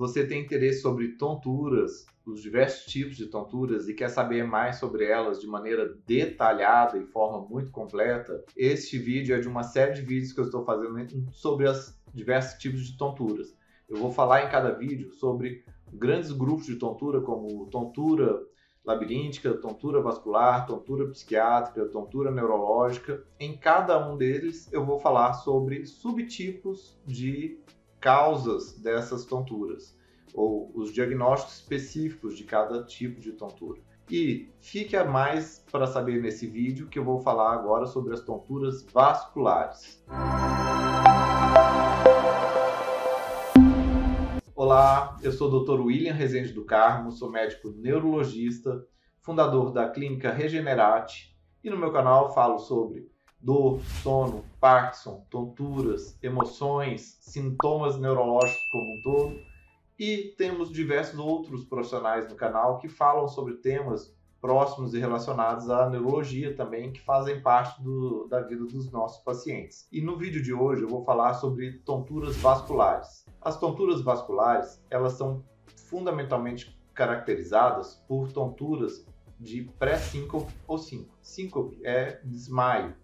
você tem interesse sobre tonturas, os diversos tipos de tonturas e quer saber mais sobre elas de maneira detalhada e forma muito completa, este vídeo é de uma série de vídeos que eu estou fazendo sobre os diversos tipos de tonturas. Eu vou falar em cada vídeo sobre grandes grupos de tontura, como tontura labiríntica, tontura vascular, tontura psiquiátrica, tontura neurológica. Em cada um deles eu vou falar sobre subtipos de causas dessas tonturas ou os diagnósticos específicos de cada tipo de tontura. E fique a mais para saber nesse vídeo que eu vou falar agora sobre as tonturas vasculares. Olá, eu sou o Dr. William Rezende do Carmo, sou médico neurologista, fundador da clínica Regenerate e no meu canal falo sobre dor, sono, Parkinson, tonturas, emoções, sintomas neurológicos como um todo e temos diversos outros profissionais no canal que falam sobre temas próximos e relacionados à neurologia também, que fazem parte do, da vida dos nossos pacientes. E no vídeo de hoje eu vou falar sobre tonturas vasculares. As tonturas vasculares, elas são fundamentalmente caracterizadas por tonturas de pré-síncope ou síncope. Síncope é desmaio.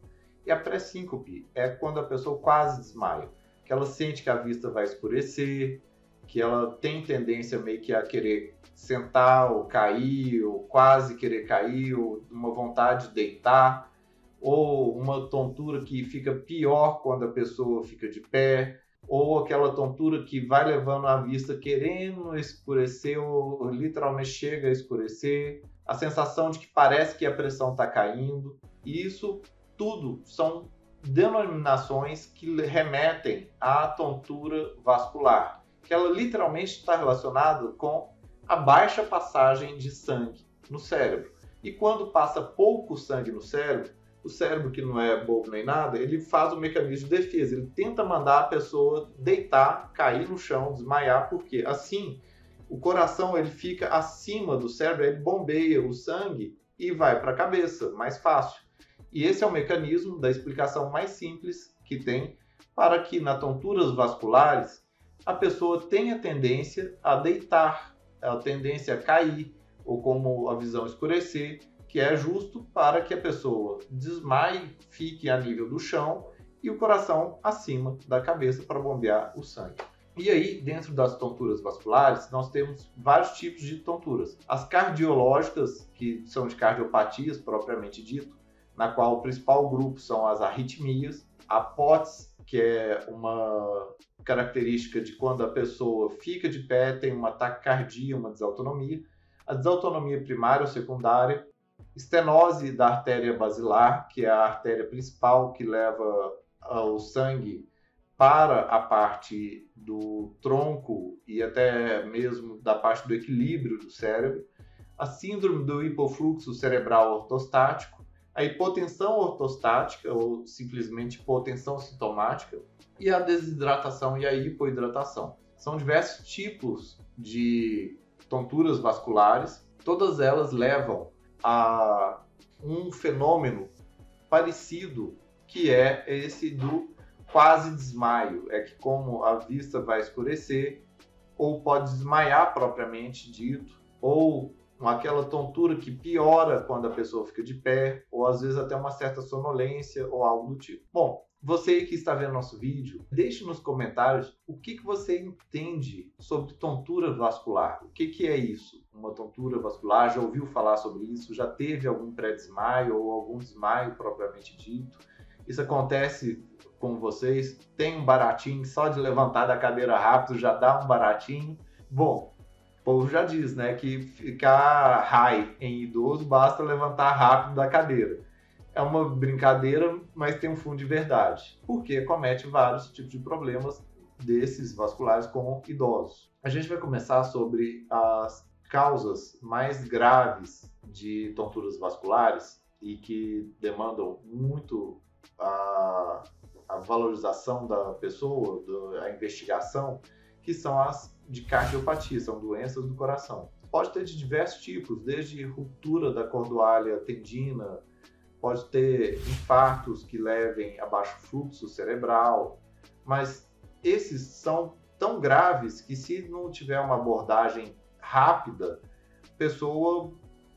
E a pré-síncope é quando a pessoa quase desmaia, que ela sente que a vista vai escurecer, que ela tem tendência meio que a querer sentar ou cair, ou quase querer cair, ou uma vontade de deitar, ou uma tontura que fica pior quando a pessoa fica de pé, ou aquela tontura que vai levando a vista querendo escurecer ou literalmente chega a escurecer, a sensação de que parece que a pressão está caindo. E isso tudo são denominações que remetem à tontura vascular que ela literalmente está relacionada com a baixa passagem de sangue no cérebro. E quando passa pouco sangue no cérebro, o cérebro, que não é bobo nem nada, ele faz um mecanismo de defesa. Ele tenta mandar a pessoa deitar, cair no chão, desmaiar, porque assim o coração ele fica acima do cérebro, ele bombeia o sangue e vai para a cabeça, mais fácil. E esse é o mecanismo da explicação mais simples que tem para que na tonturas vasculares a pessoa tem a tendência a deitar, a tendência a cair, ou como a visão escurecer, que é justo para que a pessoa desmaie, fique a nível do chão e o coração acima da cabeça para bombear o sangue. E aí, dentro das tonturas vasculares, nós temos vários tipos de tonturas. As cardiológicas, que são de cardiopatias propriamente dito, na qual o principal grupo são as arritmias, a POTS, que é uma característica de quando a pessoa fica de pé, tem uma taquicardia, uma desautonomia, a desautonomia primária ou secundária, estenose da artéria basilar, que é a artéria principal que leva o sangue para a parte do tronco e até mesmo da parte do equilíbrio do cérebro, a síndrome do hipofluxo cerebral ortostático, a hipotensão ortostática ou simplesmente hipotensão sintomática, e a desidratação e a hipoidratação. São diversos tipos de tonturas vasculares, todas elas levam a um fenômeno parecido que é esse do quase desmaio. É que como a vista vai escurecer, ou pode desmaiar propriamente dito, ou aquela tontura que piora quando a pessoa fica de pé, ou às vezes até uma certa sonolência ou algo do tipo. Bom, você que está vendo nosso vídeo, deixe nos comentários o que, que você entende sobre tontura vascular. O que, que é isso? Uma tontura vascular? Já ouviu falar sobre isso? Já teve algum pré-desmaio ou algum desmaio propriamente dito? Isso acontece com vocês? Tem um baratinho só de levantar da cadeira rápido já dá um baratinho? Bom, povo já diz, né, que ficar high em idoso basta levantar rápido da cadeira é uma brincadeira, mas tem um fundo de verdade, porque comete vários tipos de problemas desses vasculares com idosos. A gente vai começar sobre as causas mais graves de tonturas vasculares e que demandam muito a, a valorização da pessoa, a investigação, que são as de cardiopatia, são doenças do coração. Pode ter de diversos tipos, desde ruptura da cordoalha tendina, pode ter infartos que levem a baixo fluxo cerebral, mas esses são tão graves que se não tiver uma abordagem rápida, a pessoa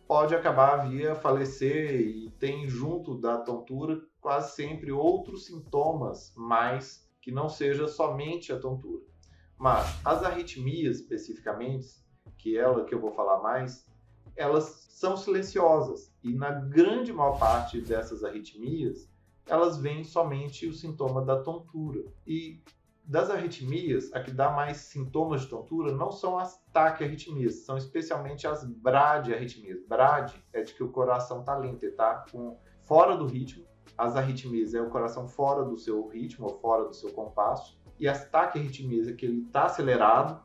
pode acabar via falecer e tem junto da tontura quase sempre outros sintomas mais que não seja somente a tontura. Mas as arritmias especificamente, que é ela que eu vou falar mais, elas são silenciosas e na grande maior parte dessas arritmias elas vêm somente o sintoma da tontura. E das arritmias, a que dá mais sintomas de tontura não são as taquiarritmias, são especialmente as bradiarritmias. Brad é de que o coração está lento, está com, fora do ritmo. As arritmias é o coração fora do seu ritmo ou fora do seu compasso. E as taquiarritmias é que ele está acelerado.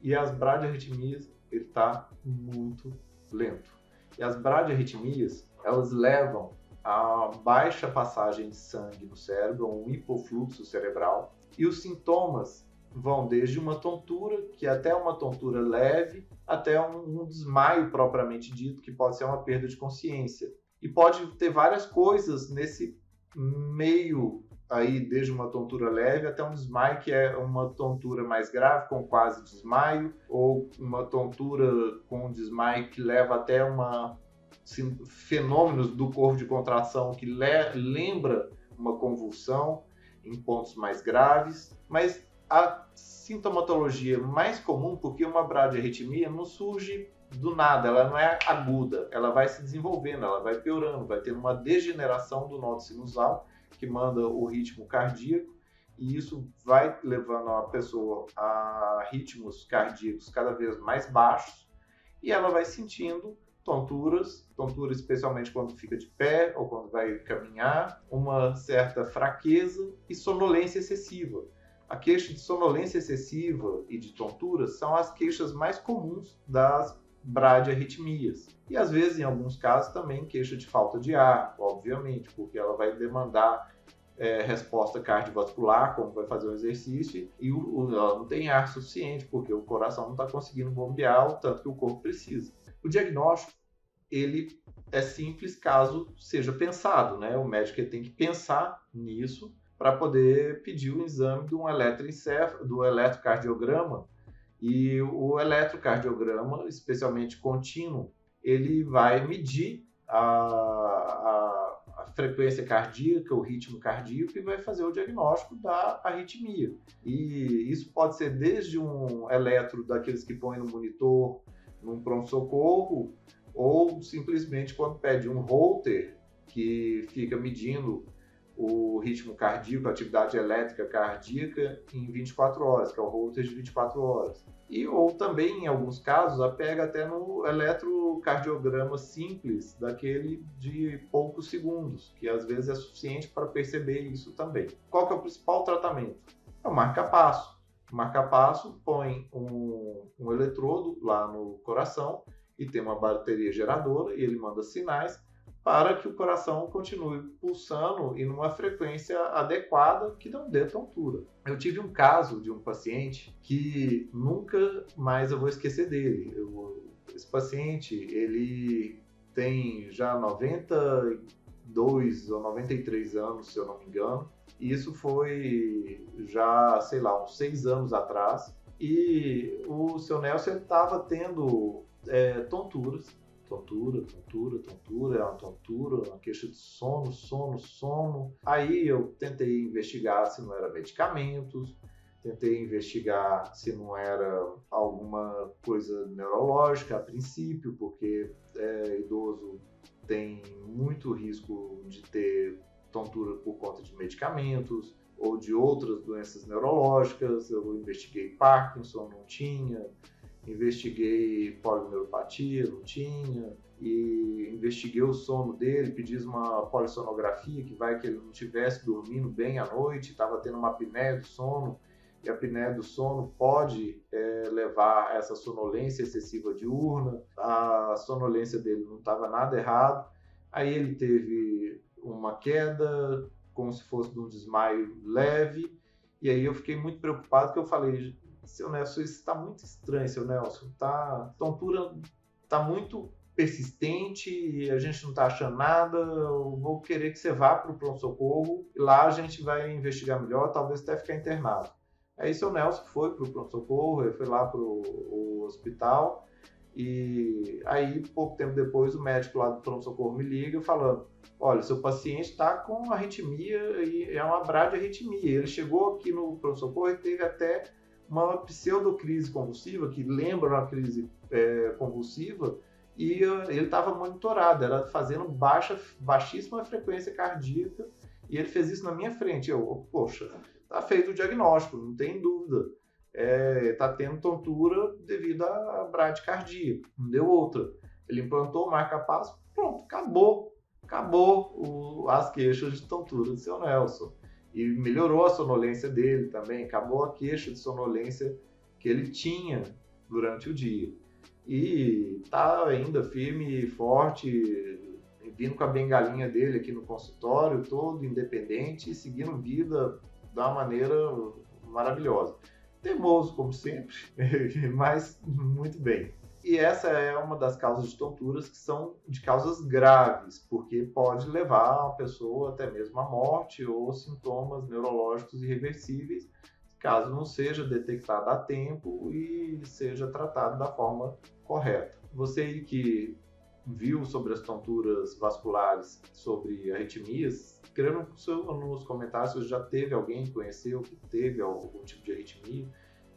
E as bradiarritmias, ele está muito lento. E as bradiarritmias, elas levam a baixa passagem de sangue no cérebro, um hipofluxo cerebral, e os sintomas vão desde uma tontura, que é até uma tontura leve, até um, um desmaio propriamente dito, que pode ser uma perda de consciência. E pode ter várias coisas nesse meio aí, desde uma tontura leve até um desmaio, que é uma tontura mais grave, com quase desmaio, ou uma tontura com desmaio que leva até uma fenômenos do corpo de contração que le lembra uma convulsão em pontos mais graves, mas a sintomatologia mais comum, porque uma bradiarritmia não surge do nada, ela não é aguda, ela vai se desenvolvendo, ela vai piorando, vai ter uma degeneração do nó sinusal que manda o ritmo cardíaco e isso vai levando a pessoa a ritmos cardíacos cada vez mais baixos e ela vai sentindo tonturas, tontura especialmente quando fica de pé ou quando vai caminhar, uma certa fraqueza e sonolência excessiva. A queixa de sonolência excessiva e de tontura são as queixas mais comuns das bradiarritmias. E às vezes, em alguns casos, também queixa de falta de ar, obviamente, porque ela vai demandar é, resposta cardiovascular, como vai fazer o exercício, e o, o, ela não tem ar suficiente, porque o coração não está conseguindo bombear o tanto que o corpo precisa. O diagnóstico, ele é simples caso seja pensado, né? O médico tem que pensar nisso para poder pedir o exame do eletroencefalo, do eletrocardiograma. E o eletrocardiograma, especialmente contínuo, ele vai medir a, a, a, frequência cardíaca, o ritmo cardíaco e vai fazer o diagnóstico da arritmia. E isso pode ser desde um eletro daqueles que põem no monitor num pronto-socorro, ou simplesmente quando pede um holter que fica medindo o ritmo cardíaco, a atividade elétrica cardíaca em 24 horas, que é o holter de 24 horas. E ou também, em alguns casos, a pega até no eletrocardiograma simples, daquele de poucos segundos, que às vezes é suficiente para perceber isso também. Qual que é o principal tratamento? É o marca-passo marca-passo põe um, um eletrodo lá no coração e tem uma bateria geradora e ele manda sinais para que o coração continue pulsando e numa frequência adequada que não dê tontura. Eu tive um caso de um paciente que nunca mais eu vou esquecer dele. Eu, esse paciente, ele tem já 92 ou 93 anos, se eu não me engano, isso foi já, sei lá, uns seis anos atrás. E o seu Nelson estava tendo é, tonturas. Tontura, tontura, tontura, é uma tontura, uma queixa de sono, sono, sono. Aí eu tentei investigar se não era medicamentos, tentei investigar se não era alguma coisa neurológica a princípio, porque é, idoso tem muito risco de ter tontura por conta de medicamentos ou de outras doenças neurológicas. Eu investiguei Parkinson, não tinha. Investiguei polineuropatia, não tinha. E investiguei o sono dele, pedi uma polissonografia, que vai que ele não estivesse dormindo bem à noite, estava tendo uma apneia do sono. E a apneia do sono pode é, levar a essa sonolência excessiva diurna. A sonolência dele não estava nada errado. Aí ele teve uma queda, como se fosse de um desmaio leve. E aí eu fiquei muito preocupado que eu falei, seu Nelson, isso está muito estranho, seu Nelson. Tá, tontura está muito persistente a gente não está achando nada. Eu vou querer que você vá para o pronto-socorro e lá a gente vai investigar melhor, talvez até ficar internado. Aí seu Nelson foi para o pronto-socorro, foi lá para o hospital e aí, pouco tempo depois, o médico lá do pronto-socorro me liga falando: olha, seu paciente está com arritmia e é uma bradiarritmia. Ele chegou aqui no pronto-socorro e teve até uma pseudocrise convulsiva, que lembra uma crise é, convulsiva, e uh, ele estava monitorado, era fazendo baixa, baixíssima frequência cardíaca, e ele fez isso na minha frente. Eu, poxa, tá feito o diagnóstico, não tem dúvida é, tá tendo tontura devido à bradicardia, não deu outra. Ele implantou o marca-passo, pronto, acabou. Acabou o, as queixas de tontura do seu Nelson. E melhorou a sonolência dele também, acabou a queixa de sonolência que ele tinha durante o dia. E tá ainda firme e forte, vindo com a bengalinha dele aqui no consultório, todo independente e seguindo vida da maneira maravilhosa teimoso, como sempre, mas muito bem. E essa é uma das causas de tonturas que são de causas graves, porque pode levar a pessoa até mesmo à morte ou sintomas neurológicos irreversíveis, caso não seja detectada a tempo e seja tratado da forma correta. Você que viu sobre as tonturas vasculares, sobre arritmias, escreva nos comentários se já teve alguém que conheceu que teve algum tipo de arritmia,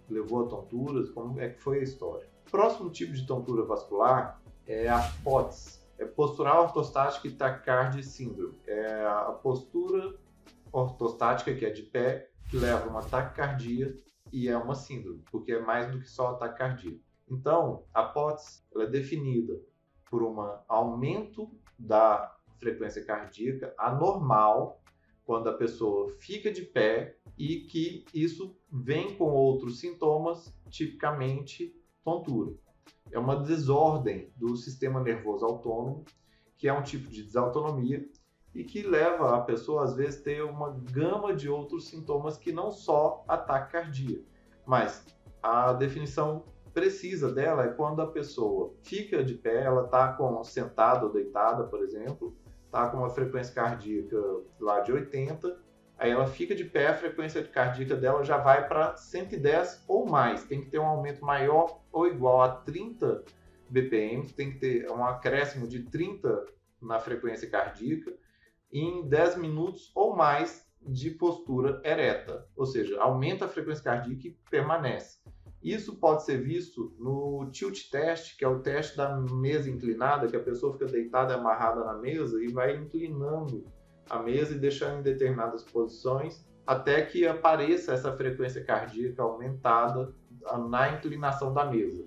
levou a tonturas, como é que foi a história. Próximo tipo de tontura vascular é a POTS, é postural ortostática e taquicardia síndrome. É a postura ortostática, que é de pé, que leva uma taquicardia e é uma síndrome, porque é mais do que só a taquicardia. Então, a POTS é definida por um aumento da frequência cardíaca anormal quando a pessoa fica de pé e que isso vem com outros sintomas, tipicamente tontura. É uma desordem do sistema nervoso autônomo, que é um tipo de desautonomia e que leva a pessoa às vezes ter uma gama de outros sintomas que não só ataque mas a definição precisa dela é quando a pessoa fica de pé, ela está com sentada ou deitada, por exemplo, está com uma frequência cardíaca lá de 80, aí ela fica de pé, a frequência cardíaca dela já vai para 110 ou mais, tem que ter um aumento maior ou igual a 30 BPM, tem que ter um acréscimo de 30 na frequência cardíaca em 10 minutos ou mais de postura ereta, ou seja, aumenta a frequência cardíaca e permanece. Isso pode ser visto no tilt test, que é o teste da mesa inclinada, que a pessoa fica deitada amarrada na mesa e vai inclinando a mesa e deixando em determinadas posições até que apareça essa frequência cardíaca aumentada na inclinação da mesa.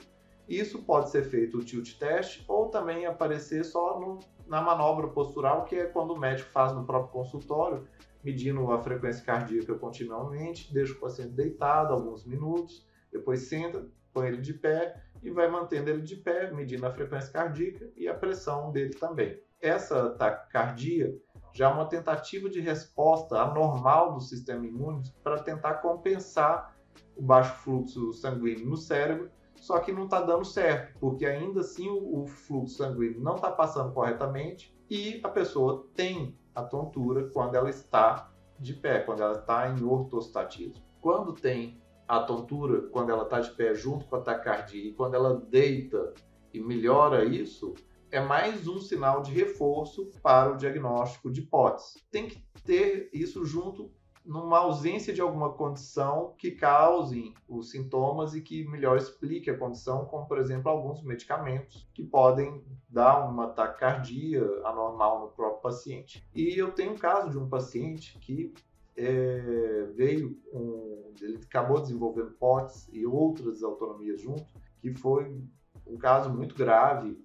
Isso pode ser feito o tilt test ou também aparecer só no, na manobra postural, que é quando o médico faz no próprio consultório, medindo a frequência cardíaca continuamente, deixa o paciente deitado alguns minutos depois senta, põe ele de pé e vai mantendo ele de pé, medindo a frequência cardíaca e a pressão dele também. Essa taquicardia já uma tentativa de resposta anormal do sistema imune para tentar compensar o baixo fluxo sanguíneo no cérebro, só que não está dando certo, porque ainda assim o, fluxo sanguíneo não está passando corretamente e a pessoa tem a tontura quando ela está de pé, quando ela está em ortostatismo. Quando tem a tontura quando ela está de pé junto com a taquicardia e quando ela deita e melhora isso, é mais um sinal de reforço para o diagnóstico de hipótese. Tem que ter isso junto numa ausência de alguma condição que cause os sintomas e que melhor explique a condição, como por exemplo alguns medicamentos que podem dar uma taquicardia anormal no próprio paciente. E eu tenho um caso de um paciente que é, veio um, ele acabou desenvolvendo POTS e outras autonomias junto, que foi um caso muito grave.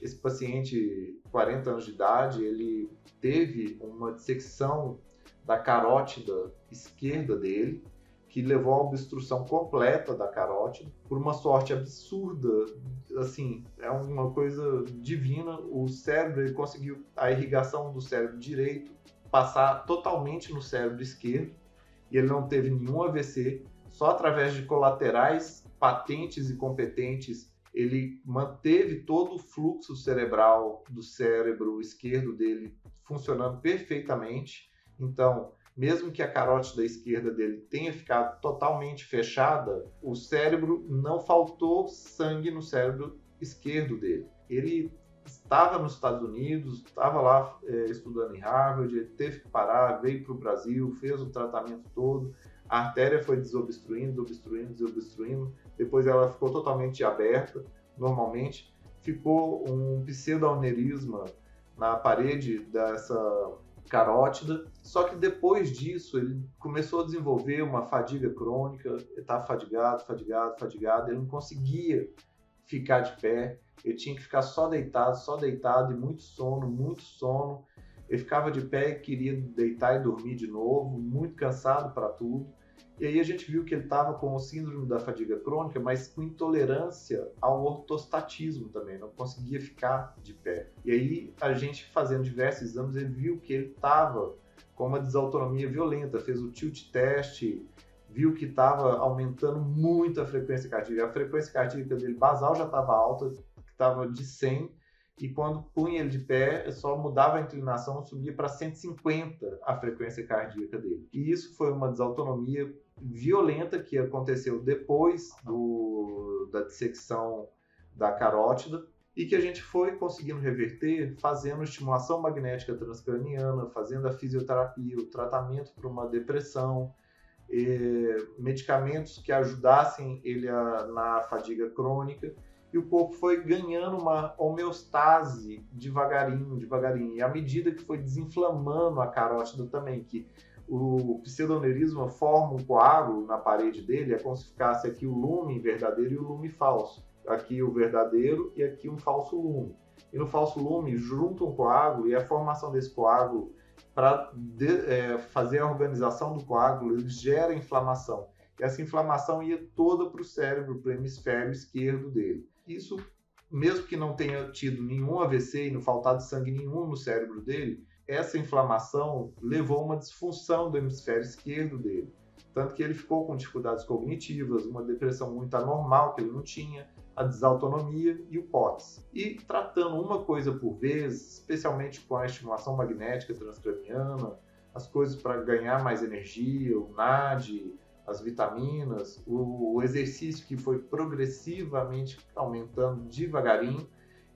Esse paciente, 40 anos de idade, ele teve uma dissecção da carótida esquerda dele, que levou à obstrução completa da carótida, por uma sorte absurda, assim, é uma coisa divina. O cérebro ele conseguiu a irrigação do cérebro direito passar totalmente no cérebro esquerdo e ele não teve nenhum AVC, só através de colaterais patentes e competentes ele manteve todo o fluxo cerebral do cérebro esquerdo dele funcionando perfeitamente. Então, mesmo que a carótida esquerda dele tenha ficado totalmente fechada, o cérebro não faltou sangue no cérebro esquerdo dele. Ele estava nos Estados Unidos, estava lá é, estudando em Harvard, ele teve que parar, veio para o Brasil, fez o tratamento todo, a artéria foi desobstruindo, desobstruindo, desobstruindo, depois ela ficou totalmente aberta, normalmente, ficou um pseudoaneurisma na parede dessa carótida, só que depois disso ele começou a desenvolver uma fadiga crônica, ele estava fadigado, fadigado, fadigado, ele não conseguia ficar de pé, ele tinha que ficar só deitado, só deitado e muito sono, muito sono. Ele ficava de pé e queria deitar e dormir de novo, muito cansado para tudo. E aí a gente viu que ele estava com o síndrome da fadiga crônica, mas com intolerância ao ortostatismo também, não conseguia ficar de pé. E aí a gente fazendo diversos exames, ele viu que ele estava com uma desautonomia violenta, fez o tilt test, viu que estava aumentando muito a frequência cardíaca. A frequência cardíaca dele basal já estava alta, estava de 100, e quando punha ele de pé, só mudava a inclinação, subia para 150 a frequência cardíaca dele. E isso foi uma desautonomia violenta que aconteceu depois do, da dissecção da carótida e que a gente foi conseguindo reverter fazendo estimulação magnética transcraniana, fazendo a fisioterapia, o tratamento para uma depressão, medicamentos que ajudassem ele a, na fadiga crônica e o corpo foi ganhando uma homeostase devagarinho, devagarinho. E à medida que foi desinflamando a carótida também, que o pseudoneurisma forma um coágulo na parede dele, é como se ficasse aqui o lume verdadeiro e o lume falso. Aqui o verdadeiro e aqui um falso lume. E no falso lume junta um coágulo e a formação desse coágulo para é, fazer a organização do coágulo, ele gera inflamação. E essa inflamação ia toda para o cérebro, para o hemisfério esquerdo dele. Isso, mesmo que não tenha tido nenhum AVC e não faltado sangue nenhum no cérebro dele, essa inflamação levou a uma disfunção do hemisfério esquerdo dele. Tanto que ele ficou com dificuldades cognitivas, uma depressão muito anormal que ele não tinha, a desautonomia e o POTS. E tratando uma coisa por vez, especialmente com a estimulação magnética transcraniana, as coisas para ganhar mais energia, o NAD, as vitaminas, o exercício que foi progressivamente aumentando devagarinho,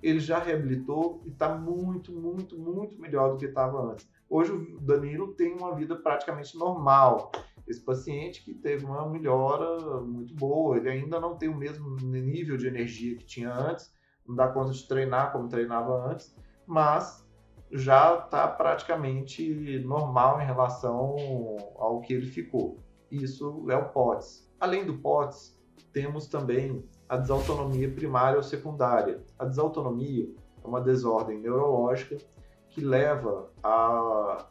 ele já reabilitou e está muito, muito, muito melhor do que estava antes. Hoje o Danilo tem uma vida praticamente normal. Esse paciente que teve uma melhora muito boa, ele ainda não tem o mesmo nível de energia que tinha antes, não dá conta de treinar como treinava antes, mas já está praticamente normal em relação ao que ele ficou. Isso é o POTS. Além do POTS, temos também a desautonomia primária ou secundária. A desautonomia é uma desordem neurológica que leva a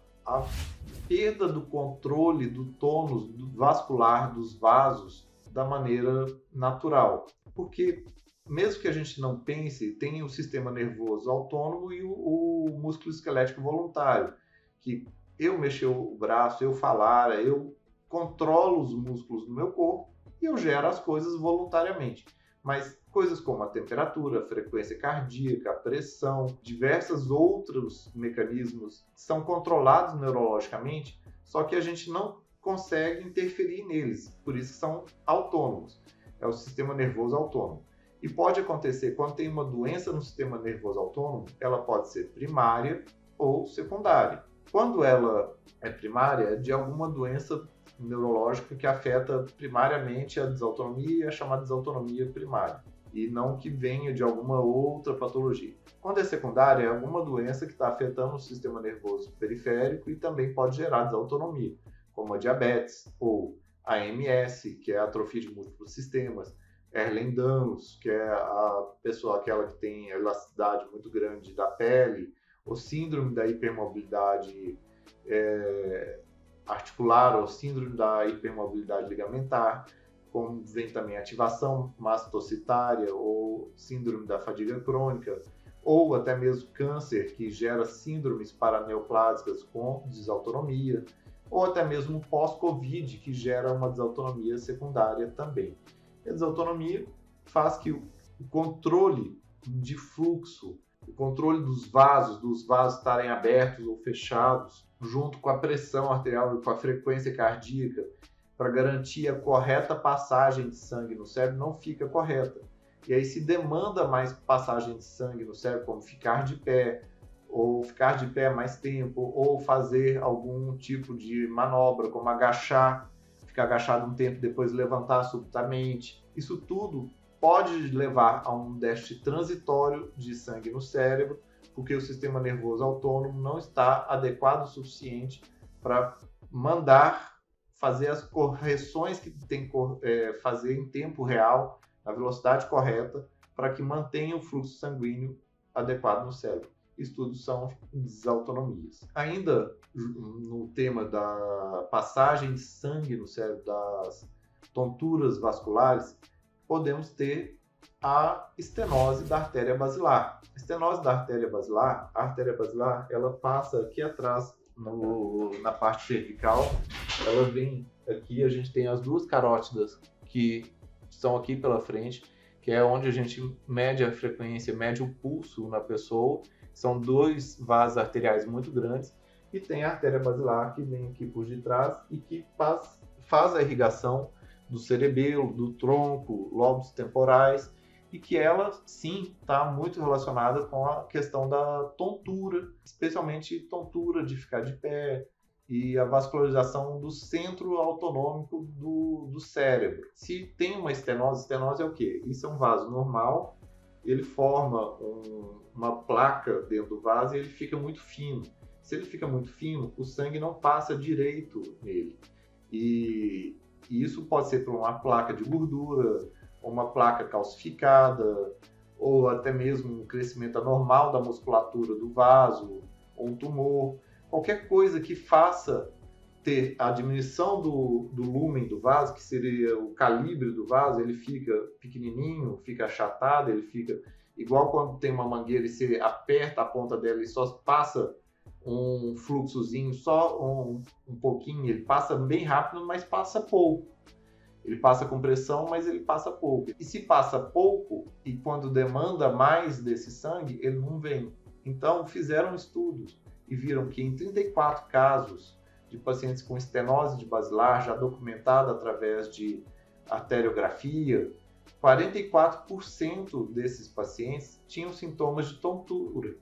perda do controle do tônus vascular dos vasos da maneira natural. Porque, mesmo que a gente não pense, tem o sistema nervoso autônomo e o, o músculo esquelético voluntário, que eu mexer o braço, eu falar, eu controlo os músculos do meu corpo e eu gero as coisas voluntariamente. Mas coisas como a temperatura, a frequência cardíaca, a pressão, diversos outros mecanismos são controlados neurologicamente, só que a gente não consegue interferir neles, por isso são autônomos. É o sistema nervoso autônomo. E pode acontecer quando tem uma doença no sistema nervoso autônomo, ela pode ser primária ou secundária. Quando ela é primária, é de alguma doença neurológica que afeta primariamente a desautonomia, a chamada desautonomia primária, e não que venha de alguma outra patologia. Quando é secundária, é alguma doença que está afetando o sistema nervoso periférico e também pode gerar desautonomia, como a diabetes ou a AMS, que é a atrofia de múltiplos sistemas, Erlen-Danlos, que é a pessoa aquela que tem elasticidade muito grande da pele, o síndrome da hipermobilidade é, articular ou síndrome da hipermobilidade ligamentar, como vem também ativação mastocitária ou síndrome da fadiga crônica, ou até mesmo câncer que gera síndromes paraneoplásicas com desautonomia, ou até mesmo pós-Covid que gera uma desautonomia secundária também. E a desautonomia faz que o controle de fluxo o controle dos vasos, dos vasos estarem abertos ou fechados, junto com a pressão arterial e com a frequência cardíaca, para garantir a correta passagem de sangue no cérebro, não fica correta. E aí se demanda mais passagem de sangue no cérebro, como ficar de pé, ou ficar de pé mais tempo, ou fazer algum tipo de manobra, como agachar, ficar agachado um tempo, depois levantar subitamente. Isso tudo pode levar a um déficit transitório de sangue no cérebro, porque o sistema nervoso autônomo não está adequado o suficiente para mandar fazer as correções que tem que é, fazer em tempo real, na velocidade correta, para que mantenha o fluxo sanguíneo adequado no cérebro. Estudos são desautonomias. Ainda no tema da passagem de sangue no cérebro, das tonturas vasculares, podemos ter a estenose da artéria basilar. A estenose da artéria basilar, a artéria basilar, ela passa aqui atrás no, na parte cervical, ela vem aqui, a gente tem as duas carótidas que estão aqui pela frente, que é onde a gente mede a frequência, mede o pulso na pessoa. São dois vasos arteriais muito grandes e tem a artéria basilar que vem aqui por detrás e que faz, faz a irrigação do cerebelo, do tronco, lobos temporais e que ela sim está muito relacionada com a questão da tontura, especialmente tontura de ficar de pé e a vascularização do centro autonômico do, do cérebro. Se tem uma estenose, estenose é o quê? Isso é um vaso normal, ele forma um, uma placa dentro do vaso e ele fica muito fino. Se ele fica muito fino, o sangue não passa direito nele. E, e isso pode ser por uma placa de gordura, uma placa calcificada, ou até mesmo um crescimento anormal da musculatura do vaso, ou um tumor, qualquer coisa que faça ter a diminuição do, do lumen do vaso, que seria o calibre do vaso, ele fica pequenininho, fica achatado, ele fica igual quando tem uma mangueira e você aperta a ponta dela e só passa um fluxozinho, só um, um pouquinho, ele passa bem rápido, mas passa pouco. Ele passa com pressão, mas ele passa pouco. E se passa pouco, e quando demanda mais desse sangue, ele não vem. Então, fizeram estudos e viram que em 34 casos de pacientes com estenose de basilar, já documentada através de arteriografia, 44% desses pacientes tinham sintomas de tontura.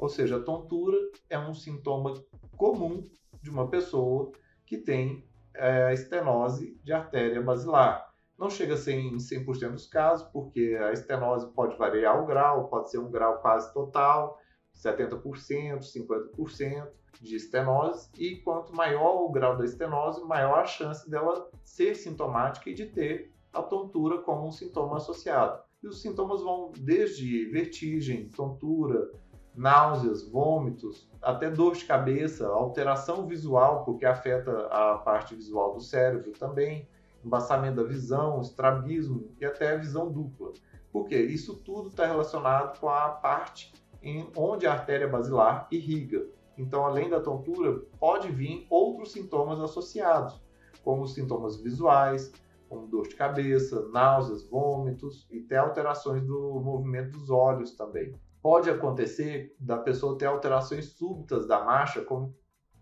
Ou seja, a tontura é um sintoma comum de uma pessoa que tem é, estenose de artéria basilar. Não chega a ser em 100% dos casos, porque a estenose pode variar o grau, pode ser um grau quase total, 70%, 50% de estenose, e quanto maior o grau da estenose, maior a chance dela ser sintomática e de ter a tontura como um sintoma associado. E os sintomas vão desde vertigem, tontura, náuseas, vômitos, até dor de cabeça, alteração visual, porque afeta a parte visual do cérebro também, embaçamento da visão, estrabismo e até a visão dupla. Por quê? Isso tudo está relacionado com a parte em onde a artéria basilar irriga. Então, além da tontura, pode vir outros sintomas associados, como sintomas visuais, como dor de cabeça, náuseas, vômitos e até alterações do movimento dos olhos também pode acontecer da pessoa ter alterações súbitas da marcha, como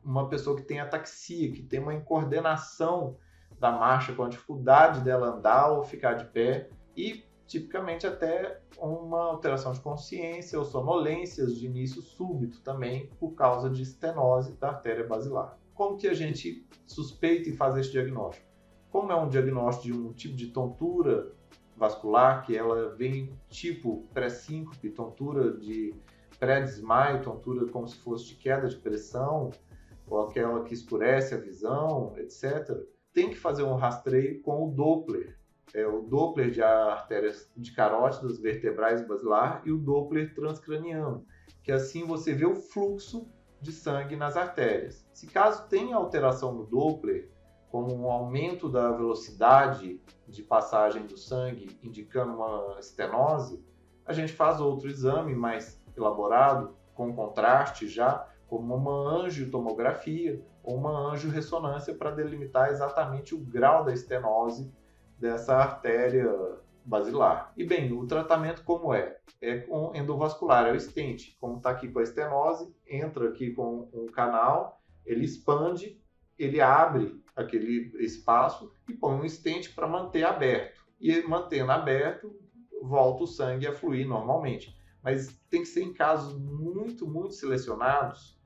uma pessoa que tem ataxia, que tem uma incoordenação da marcha, com a dificuldade dela andar ou ficar de pé, e tipicamente até uma alteração de consciência ou sonolências de início súbito também, por causa de estenose da artéria basilar. Como que a gente suspeita e faz esse diagnóstico? Como é um diagnóstico de um tipo de tontura vascular, que ela vem tipo pré-síncope, tontura de pré-desmaio, tontura como se fosse de queda de pressão, ou aquela que escurece a visão, etc. Tem que fazer um rastreio com o Doppler, é o Doppler de artérias de carótidas vertebrais basilar e o Doppler transcraniano, que assim você vê o fluxo de sangue nas artérias. Se caso tenha alteração no Doppler, como um aumento da velocidade de passagem do sangue, indicando uma estenose, a gente faz outro exame mais elaborado, com contraste já, como uma angiotomografia ou uma angiorressonância para delimitar exatamente o grau da estenose dessa artéria basilar. E bem, o tratamento como é? É com endovascular, é o stent. Como está aqui com a estenose, entra aqui com um canal, ele expande, ele abre aquele espaço e põe um stent para manter aberto. E mantendo aberto, volta o sangue a fluir normalmente. Mas tem que ser em casos muito, muito selecionados,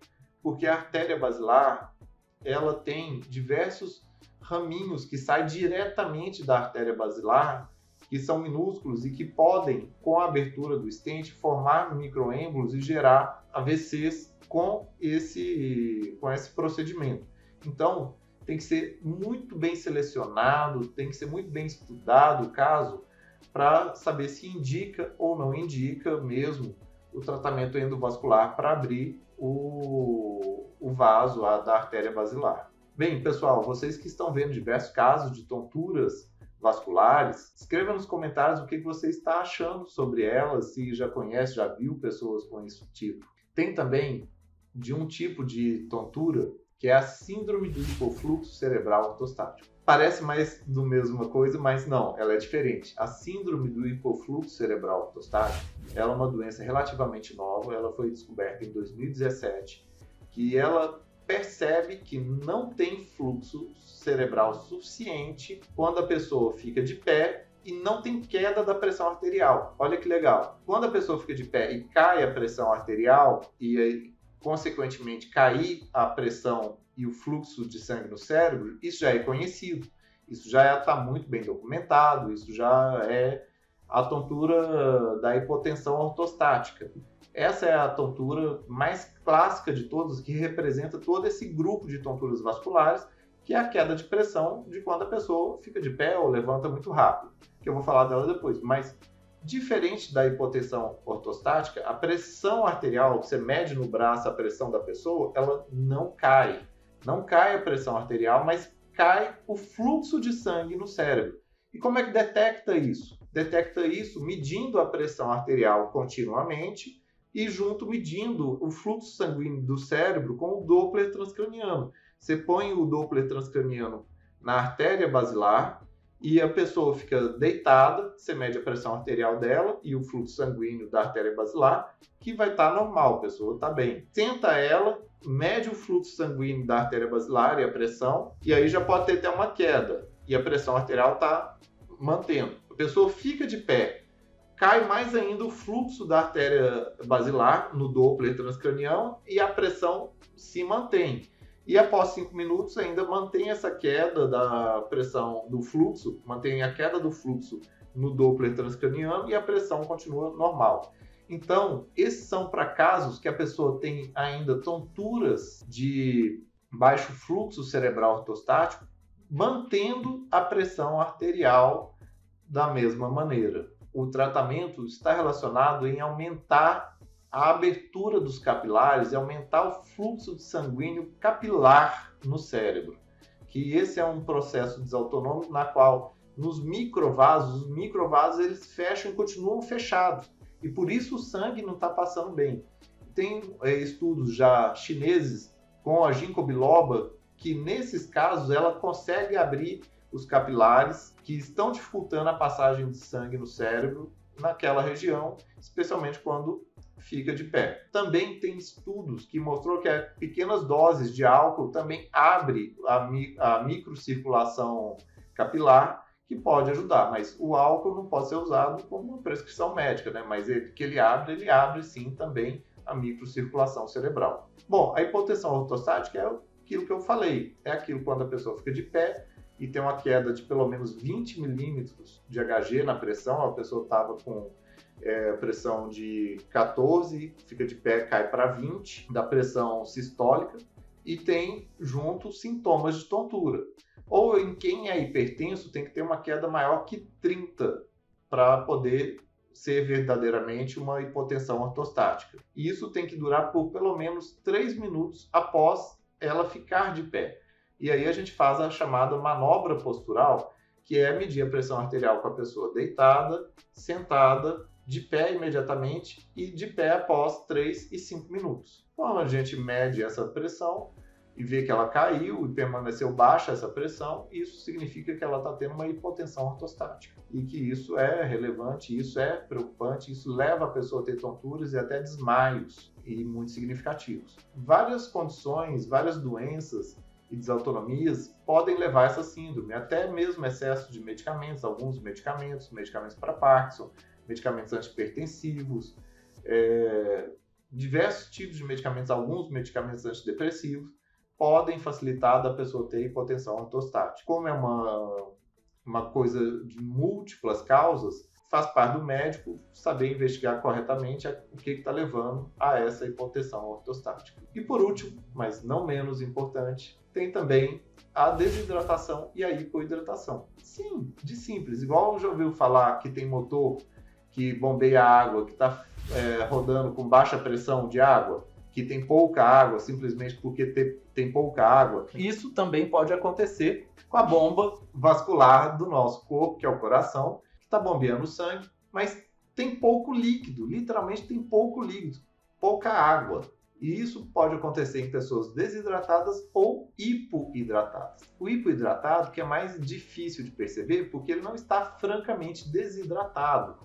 porque a artéria basilar ela tem diversos raminhos que saem diretamente da artéria basilar, que são minúsculos e que podem, com a abertura do stent, formar microêmbolos e gerar AVCs com esse, com esse procedimento. Então, tem que ser muito bem selecionado, tem que ser muito bem estudado o caso para saber se indica ou não indica mesmo o tratamento endovascular para abrir o, o vaso a, da artéria basilar. Bem, pessoal, vocês que estão vendo diversos casos de tonturas vasculares, escreva nos comentários o que você está achando sobre elas, se já conhece, já viu pessoas com esse tipo. Tem também de um tipo de tontura que é a síndrome do hipofluxo cerebral ortostático. Parece mais do mesma coisa, mas não, ela é diferente. A síndrome do hipofluxo cerebral ortostático ela é uma doença relativamente nova, ela foi descoberta em 2017, que ela percebe que não tem fluxo cerebral suficiente quando a pessoa fica de pé e não tem queda da pressão arterial. Olha que legal. Quando a pessoa fica de pé e cai a pressão arterial e consequentemente, cair a pressão e o fluxo de sangue no cérebro, isso já é conhecido, isso já está muito bem documentado, isso já é a tontura da hipotensão ortostática. Essa é a tontura mais clássica de todas, que representa todo esse grupo de tonturas vasculares, que é a queda de pressão de quando a pessoa fica de pé ou levanta muito rápido, que eu vou falar dela depois. Mas Diferente da hipotensão ortostática, a pressão arterial, você mede no braço a pressão da pessoa, ela não cai. Não cai a pressão arterial, mas cai o fluxo de sangue no cérebro. E como é que detecta isso? Detecta isso medindo a pressão arterial continuamente e junto medindo o fluxo sanguíneo do cérebro com o Doppler transcraniano. Você põe o Doppler transcraniano na artéria basilar e a pessoa fica deitada, você mede a pressão arterial dela e o fluxo sanguíneo da artéria basilar, que vai estar tá normal, a pessoa está bem. Senta ela, mede o fluxo sanguíneo da artéria basilar e a pressão, e aí já pode ter até uma queda, e a pressão arterial está mantendo. A pessoa fica de pé, cai mais ainda o fluxo da artéria basilar no Doppler transcraniano e a pressão se mantém e após cinco minutos ainda mantém essa queda da pressão do fluxo, mantém a queda do fluxo no Doppler transcraniano e a pressão continua normal. Então, esses são para casos que a pessoa tem ainda tonturas de baixo fluxo cerebral ortostático, mantendo a pressão arterial da mesma maneira. O tratamento está relacionado em aumentar a abertura dos capilares e aumentar o fluxo de sanguíneo capilar no cérebro. Que esse é um processo desautonômico na qual nos microvasos, os microvasos eles fecham e continuam fechados. E por isso o sangue não está passando bem. Tem é, estudos já chineses com a ginkgo biloba que nesses casos ela consegue abrir os capilares que estão dificultando a passagem de sangue no cérebro naquela região, especialmente quando fica de pé. Também tem estudos que mostrou que pequenas doses de álcool também abre a, mi a microcirculação capilar, que pode ajudar, mas o álcool não pode ser usado como uma prescrição médica, né? Mas ele, que ele abre, ele abre sim também a microcirculação cerebral. Bom, a hipotensão ortostática é aquilo que eu falei, é aquilo quando a pessoa fica de pé e tem uma queda de pelo menos 20 milímetros de Hg na pressão, a pessoa estava com é, pressão de 14, fica de pé, cai para 20 da pressão sistólica e tem junto sintomas de tontura. Ou em quem é hipertenso tem que ter uma queda maior que 30 para poder ser verdadeiramente uma hipotensão ortostática. E isso tem que durar por pelo menos 3 minutos após ela ficar de pé. E aí a gente faz a chamada manobra postural, que é medir a pressão arterial com a pessoa deitada, sentada de pé imediatamente e de pé após 3 e 5 minutos. Quando a gente mede essa pressão, e vê que ela caiu e permaneceu baixa essa pressão, isso significa que ela está tendo uma hipotensão ortostática e que isso é relevante, isso é preocupante, isso leva a pessoa a ter tonturas e até desmaios e muito significativos. Várias condições, várias doenças e desautonomias podem levar a essa síndrome, até mesmo excesso de medicamentos, alguns medicamentos, medicamentos para Parkinson, medicamentos antipertensivos, é, diversos tipos de medicamentos, alguns medicamentos antidepressivos, podem facilitar da pessoa ter hipotensão ortostática. Como é uma, uma coisa de múltiplas causas, faz parte do médico saber investigar corretamente o que está levando a essa hipotensão ortostática. E por último, mas não menos importante, tem também a desidratação e a hipoidratação. Sim, de simples. Igual já ouviu falar que tem motor que bombeia água, que está é, rodando com baixa pressão de água, que tem pouca água simplesmente porque te, tem pouca água. Isso também pode acontecer com a bomba vascular do nosso corpo, que é o coração, que está bombeando sangue, mas tem pouco líquido, literalmente tem pouco líquido, pouca água. E isso pode acontecer em pessoas desidratadas ou hipoidratadas. O hipoidratado que é mais difícil de perceber porque ele não está francamente desidratado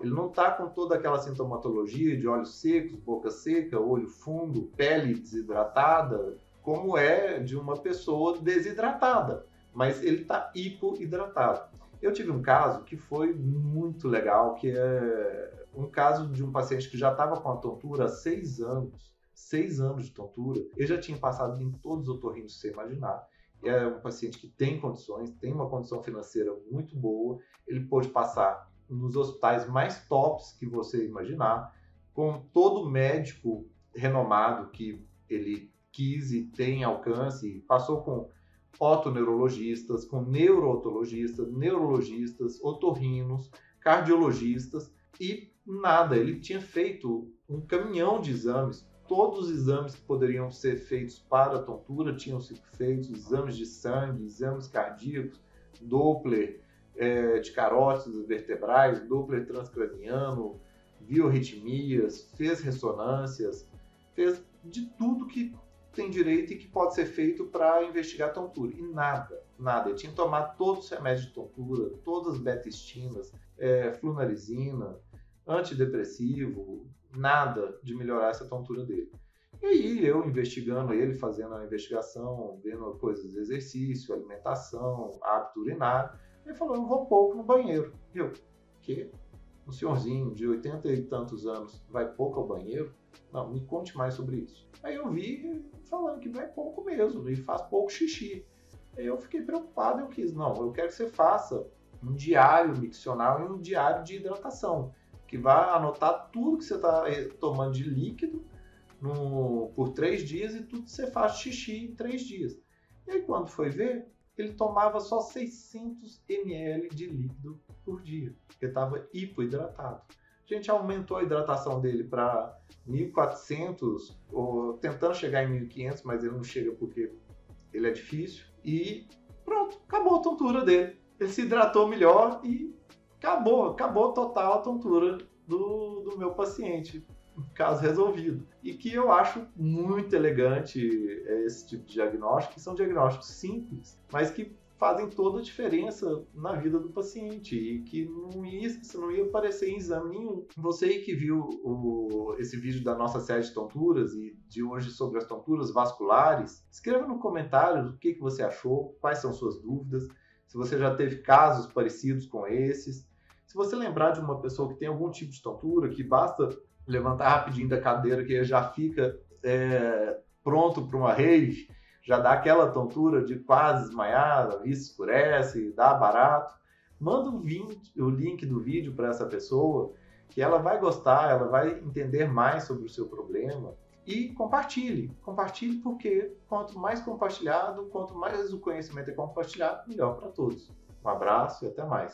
ele não está com toda aquela sintomatologia de olhos secos, boca seca, olho fundo, pele desidratada, como é de uma pessoa desidratada, mas ele está hipoidratado. Eu tive um caso que foi muito legal, que é um caso de um paciente que já estava com a tontura há seis anos, seis anos de tontura, ele já tinha passado em todos os otorrinos que você imaginar, é um paciente que tem condições, tem uma condição financeira muito boa, ele pôde passar nos hospitais mais tops que você imaginar, com todo médico renomado que ele quis e tem alcance, passou com otoneurologistas, com neurootologistas, neurologistas, otorrinos, cardiologistas e nada, ele tinha feito um caminhão de exames, todos os exames que poderiam ser feitos para a tontura tinham sido feitos, exames de sangue, exames cardíacos, Doppler, é, de carótidas vertebrais, Doppler transcraniano, viu arritmias, fez ressonâncias, fez de tudo que tem direito e que pode ser feito para investigar tontura. E nada, nada. Ele tinha que tomar todos os remédios de tontura, todas as beta-estinas, é, flunarizina, antidepressivo, nada de melhorar essa tontura dele. E aí eu investigando ele, fazendo a investigação, vendo coisas de exercício, alimentação, hábito urinário, ele falou, eu vou pouco no banheiro. Eu, que? Um senhorzinho de 80 e tantos anos vai pouco ao banheiro? Não, me conte mais sobre isso. Aí eu vi falando que vai pouco mesmo e faz pouco xixi. Aí eu fiquei preocupado, eu quis, não, eu quero que você faça um diário miccional e um diário de hidratação, que vai anotar tudo que você está eh, tomando de líquido no, por três dias e tudo que você faz xixi em três dias. E aí quando foi ver, ele tomava só 600 ml de líquido por dia, porque estava hipoidratado. A gente aumentou a hidratação dele para 1.400, ou tentando chegar em 1.500, mas ele não chega porque ele é difícil. E pronto, acabou a tontura dele. Ele se hidratou melhor e acabou, acabou total a tontura do, do meu paciente caso resolvido. E que eu acho muito elegante esse tipo de diagnóstico, que são diagnósticos simples, mas que fazem toda a diferença na vida do paciente e que não ia, isso não ia aparecer em exame nenhum. Você que viu o, esse vídeo da nossa série de tonturas e de hoje sobre as tonturas vasculares, escreva no comentário o que, que você achou, quais são suas dúvidas, se você já teve casos parecidos com esses. Se você lembrar de uma pessoa que tem algum tipo de tontura, que basta levantar rapidinho da cadeira que já fica é, pronto para uma rave, já dá aquela tontura de quase desmaiada, vista escurece, dá barato. Manda o link do vídeo para essa pessoa, que ela vai gostar, ela vai entender mais sobre o seu problema. E compartilhe. Compartilhe porque quanto mais compartilhado, quanto mais o conhecimento é compartilhado, melhor para todos. Um abraço e até mais.